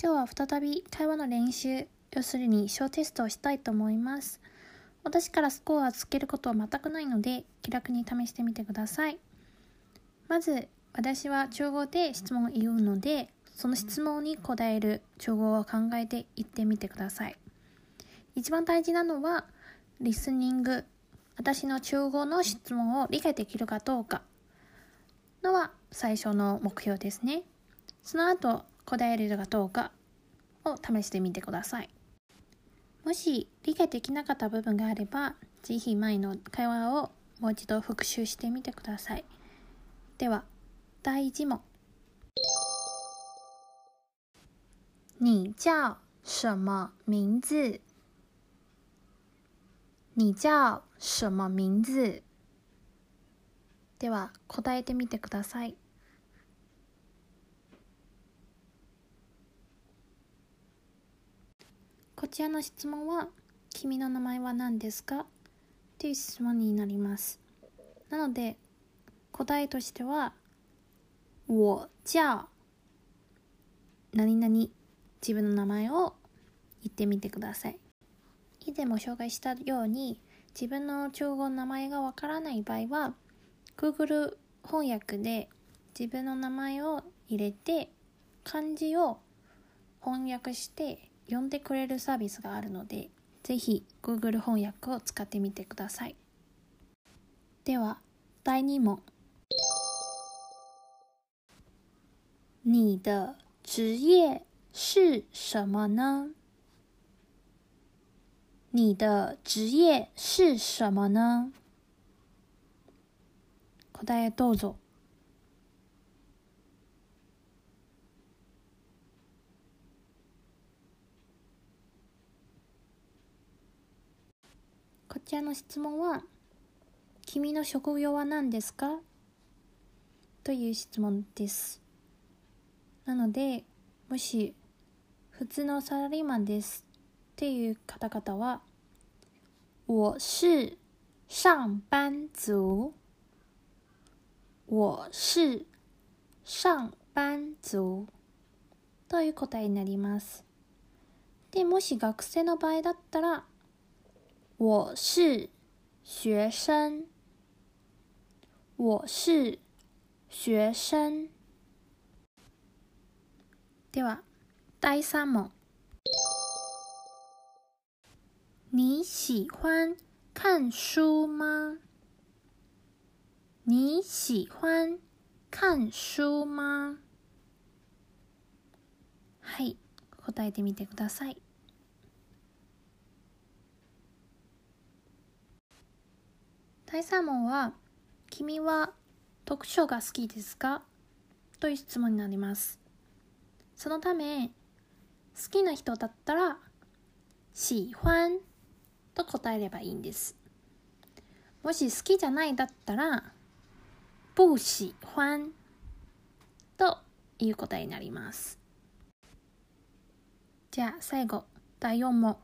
今日は再び会話の練習、要するに小テストをしたいと思います。私からスコアをつけることは全くないので、気楽に試してみてください。まず、私は中語で質問を言うので、その質問に答える中語を考えて言ってみてください。一番大事なのは、リスニング。私の中語の質問を理解できるかどうかのは最初の目標ですね。その後、答えれるかどうかを試してみてください。もし理解できなかった部分があれば、ぜひ前の会話をもう一度復習してみてください。では、第1問。你叫什么名字？你叫什么名字？では答えてみてください。こちらの質問は「君の名前は何ですか?」という質問になります。なので答えとしては「我叫何々」自分の名前を言ってみてください。以前も紹介したように自分の中国の名前がわからない場合は Google 翻訳で自分の名前を入れて漢字を翻訳して読んでくれるサービスがあるので、ぜひ Google 翻訳を使ってみてください。では、第2問。你的职业是什么呢？你的职业是什么呢？答えどうぞ。こちらの質問は、君の職業は何ですか？という質問です。なので、もし、普通のサラリーマンですっていう方々は、我是上班族。我是上班族？という答えになります。で、もし学生の場合だったら、我是学生。我是学生。では、第三問。你喜欢看书吗？你喜欢看書吗？はい、答えてみてください。 第3問は、君は読書が好きですかという質問になります。そのため、好きな人だったら、喜欢と答えればいいんです。もし好きじゃないだったら、不喜欢という答えになります。じゃあ最後、第4問。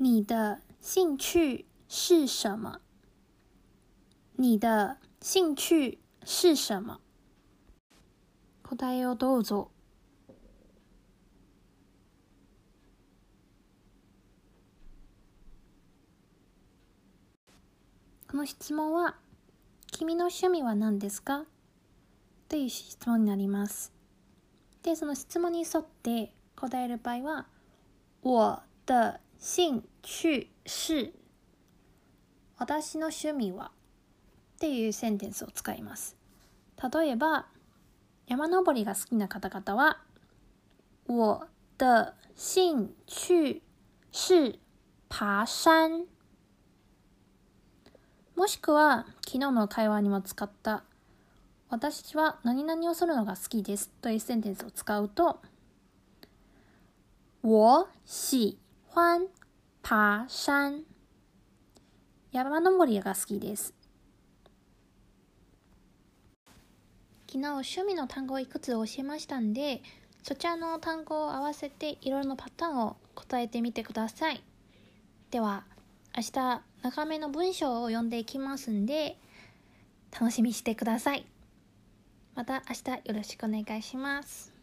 你的兴趣是什么？你的兴趣是什么？答えをどうぞ。この質問は、君の趣味は何ですか？という質問になります。で、その質問に沿って答える場合は、我的興趣是私の趣味はっていうセンテンスを使います。例えば、山登りが好きな方々は、我的興趣是爬山。もしくは、昨日の会話にも使った、私は何々をするのが好きですというセンテンスを使うと、我喜欢爬山。山登りが好きです。昨日趣味の単語をいくつ教えましたんで、そちらの単語を合わせていろいろなパターンを答えてみてください。では、明日長めの文章を読んでいきますんで、楽しみにしてください。また明日よろしくお願いします